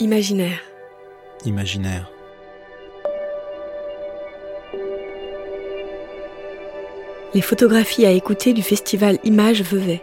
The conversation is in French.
Imaginaire. Imaginaire. Les photographies à écouter du festival Images Vevey.